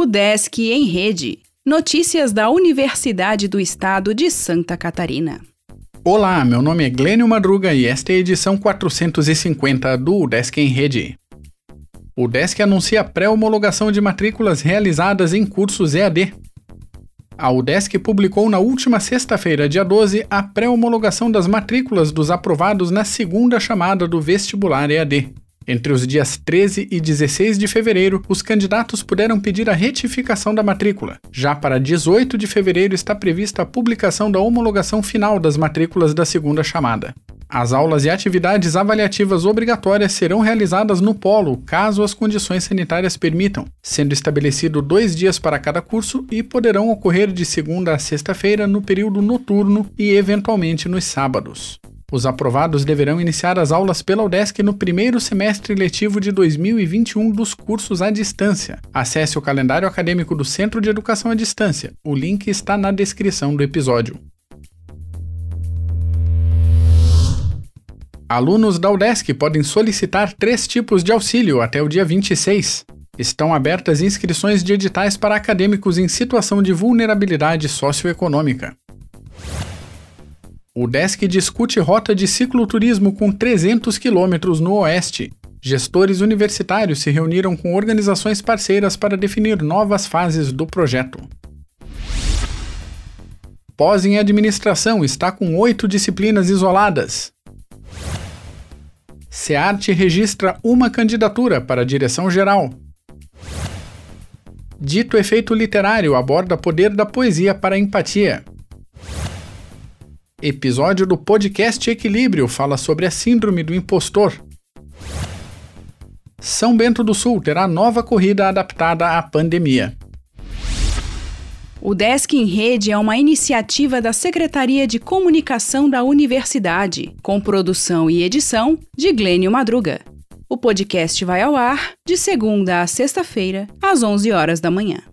O Desk em Rede. Notícias da Universidade do Estado de Santa Catarina. Olá, meu nome é Glênio Madruga e esta é a edição 450 do Desk em Rede. O anuncia pré-homologação de matrículas realizadas em cursos EAD. A UDESC publicou na última sexta-feira, dia 12, a pré-homologação das matrículas dos aprovados na segunda chamada do vestibular EAD. Entre os dias 13 e 16 de fevereiro, os candidatos puderam pedir a retificação da matrícula. Já para 18 de fevereiro está prevista a publicação da homologação final das matrículas da segunda chamada. As aulas e atividades avaliativas obrigatórias serão realizadas no polo, caso as condições sanitárias permitam, sendo estabelecido dois dias para cada curso e poderão ocorrer de segunda a sexta-feira no período noturno e, eventualmente, nos sábados. Os aprovados deverão iniciar as aulas pela UDESC no primeiro semestre letivo de 2021 dos cursos à distância. Acesse o calendário acadêmico do Centro de Educação à Distância. O link está na descrição do episódio. Alunos da UDESC podem solicitar três tipos de auxílio até o dia 26. Estão abertas inscrições de editais para acadêmicos em situação de vulnerabilidade socioeconômica. O DESC discute rota de cicloturismo com 300 quilômetros no Oeste. Gestores universitários se reuniram com organizações parceiras para definir novas fases do projeto. Pós em Administração está com oito disciplinas isoladas. SEART registra uma candidatura para a direção-geral. Dito efeito literário aborda poder da poesia para empatia. Episódio do podcast Equilíbrio fala sobre a síndrome do impostor. São Bento do Sul terá nova corrida adaptada à pandemia. O Desk em Rede é uma iniciativa da Secretaria de Comunicação da Universidade, com produção e edição de Glênio Madruga. O podcast vai ao ar de segunda a sexta-feira, às 11 horas da manhã.